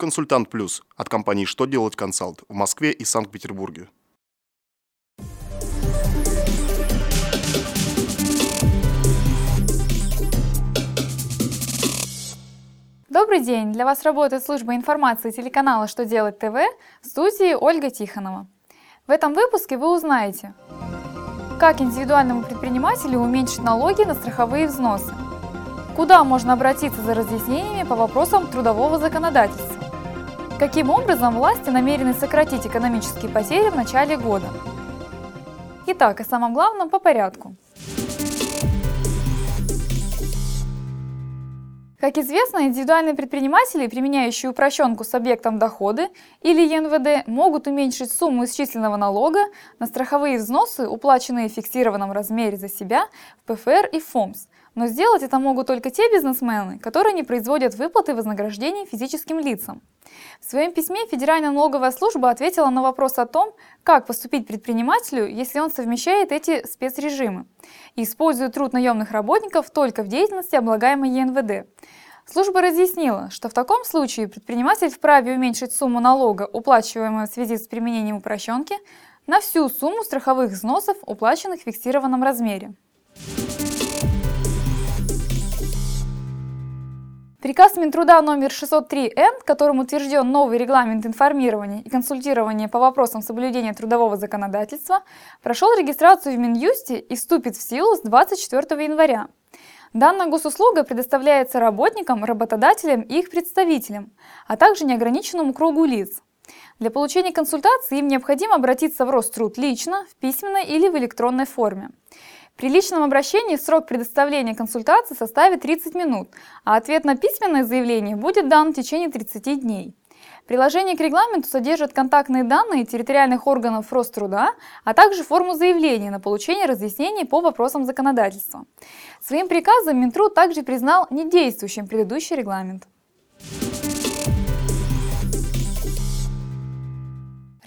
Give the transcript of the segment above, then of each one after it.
Консультант Плюс от компании «Что делать консалт» в Москве и Санкт-Петербурге. Добрый день! Для вас работает служба информации телеканала «Что делать ТВ» в студии Ольга Тихонова. В этом выпуске вы узнаете, как индивидуальному предпринимателю уменьшить налоги на страховые взносы, куда можно обратиться за разъяснениями по вопросам трудового законодательства, каким образом власти намерены сократить экономические потери в начале года. Итак, о самом главном по порядку – Как известно, индивидуальные предприниматели, применяющие упрощенку с объектом доходы или ЕНВД, могут уменьшить сумму исчисленного налога на страховые взносы, уплаченные в фиксированном размере за себя в ПФР и ФОМС. Но сделать это могут только те бизнесмены, которые не производят выплаты вознаграждений физическим лицам. В своем письме Федеральная налоговая служба ответила на вопрос о том, как поступить предпринимателю, если он совмещает эти спецрежимы и использует труд наемных работников только в деятельности, облагаемой ЕНВД. Служба разъяснила, что в таком случае предприниматель вправе уменьшить сумму налога, уплачиваемую в связи с применением упрощенки, на всю сумму страховых взносов, уплаченных в фиксированном размере. Приказ Минтруда номер 603-Н, которым утвержден новый регламент информирования и консультирования по вопросам соблюдения трудового законодательства, прошел регистрацию в Минюсте и вступит в силу с 24 января. Данная госуслуга предоставляется работникам, работодателям и их представителям, а также неограниченному кругу лиц. Для получения консультации им необходимо обратиться в Роструд лично, в письменной или в электронной форме. При личном обращении срок предоставления консультации составит 30 минут, а ответ на письменное заявление будет дан в течение 30 дней. Приложение к регламенту содержит контактные данные территориальных органов Роструда, а также форму заявления на получение разъяснений по вопросам законодательства. Своим приказом Минтруд также признал недействующим предыдущий регламент.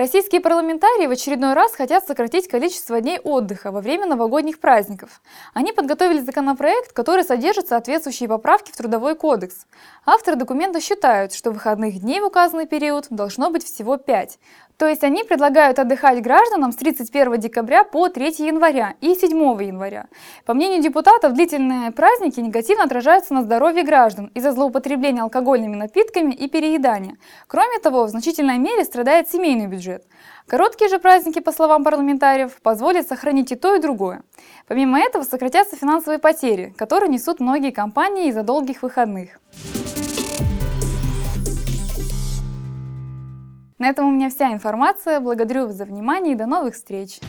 Российские парламентарии в очередной раз хотят сократить количество дней отдыха во время новогодних праздников. Они подготовили законопроект, который содержит соответствующие поправки в Трудовой кодекс. Авторы документа считают, что выходных дней в указанный период должно быть всего 5. То есть они предлагают отдыхать гражданам с 31 декабря по 3 января и 7 января. По мнению депутатов, длительные праздники негативно отражаются на здоровье граждан из-за злоупотребления алкогольными напитками и переедания. Кроме того, в значительной мере страдает семейный бюджет. Короткие же праздники, по словам парламентариев, позволят сохранить и то, и другое. Помимо этого, сократятся финансовые потери, которые несут многие компании из-за долгих выходных. На этом у меня вся информация. Благодарю вас за внимание и до новых встреч!